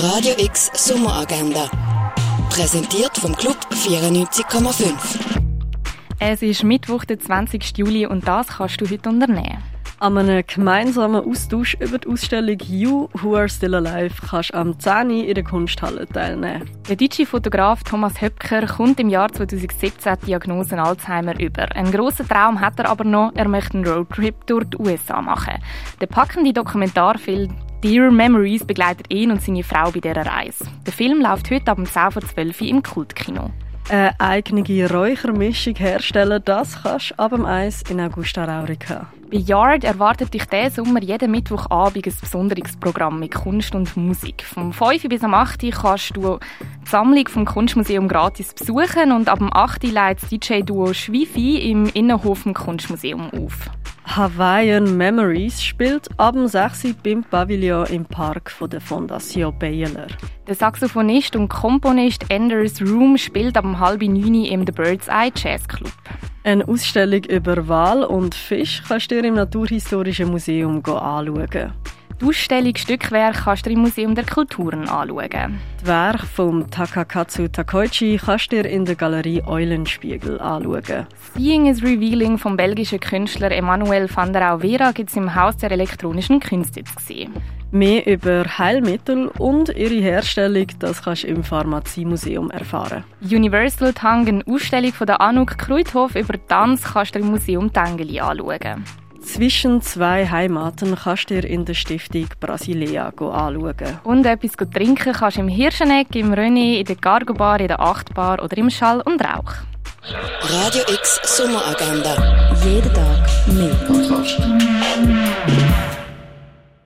Radio X Sommeragenda. Präsentiert vom Club 94,5. Es ist Mittwoch, der 20. Juli und das kannst du heute unternehmen. An einem gemeinsamen Austausch über die Ausstellung You Who Are Still Alive kannst du am 10. in der Kunsthalle teilnehmen. Der deutsche Fotograf Thomas Höpker kommt im Jahr 2017 die Diagnose Alzheimer über. Einen grossen Traum hat er aber noch, er möchte einen Roadtrip durch die USA machen. Der packende Dokumentarfilm Dear Memories begleitet ihn und seine Frau bei dieser Reise. Der Film läuft heute ab 10.12 Uhr im Kultkino. Eine eigene Räuchermischung herstellen, das kannst du ab dem Eis in Augusta Raurica. Bei Yard erwartet dich diesen Sommer jeden Mittwochabend ein besonderes Programm mit Kunst und Musik. Vom 5 bis am 8 kannst du die Sammlung vom Kunstmuseum gratis besuchen und ab dem 8 leitet das DJ-Duo Schwifi im Innenhof vom Kunstmuseum auf. Hawaiian Memories spielt ab dem 6 beim Pavillon im Park von der Fondation Baylor. Der Saxophonist und Komponist Anders Room spielt ab dem halb neun im The Bird's Eye Jazz Club. Eine Ausstellung über Wal und Fisch kannst du dir im Naturhistorischen Museum anschauen. Die Ausstellung Stückwerk kannst du im Museum der Kulturen anschauen. Das Werk von Takakatsu Takoichi kannst du dir in der Galerie Eulenspiegel anschauen. Seeing is Revealing vom belgischen Künstler Emmanuel van der Auwera gibt es im Haus der elektronischen Künste zu sehen. Mehr über Heilmittel und ihre Herstellung, das kannst du im Pharmaziemuseum erfahren. Universal Tang, eine Ausstellung von der Anuk Kruithof über Tanz, kannst du im Museum Tangeli anschauen. Zwischen zwei Heimaten kannst du dir in der Stiftung Brasilia anschauen. Und etwas trinken kannst du im Hirscheneck, im René, in der Cargo Bar, in der Achtbar oder im Schall und Rauch. Radio X Sommeragenda. Jeden Tag mehr. Podcast.